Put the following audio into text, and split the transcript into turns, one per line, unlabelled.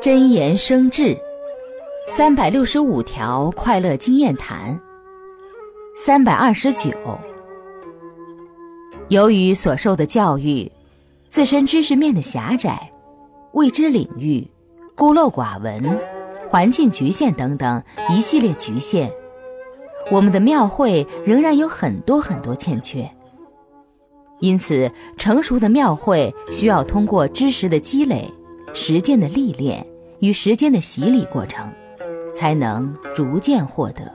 真言生智，三百六十五条快乐经验谈。三百二十九，由于所受的教育、自身知识面的狭窄、未知领域、孤陋寡闻、环境局限等等一系列局限，我们的庙会仍然有很多很多欠缺。因此，成熟的庙会需要通过知识的积累、实践的历练与时间的洗礼过程，才能逐渐获得。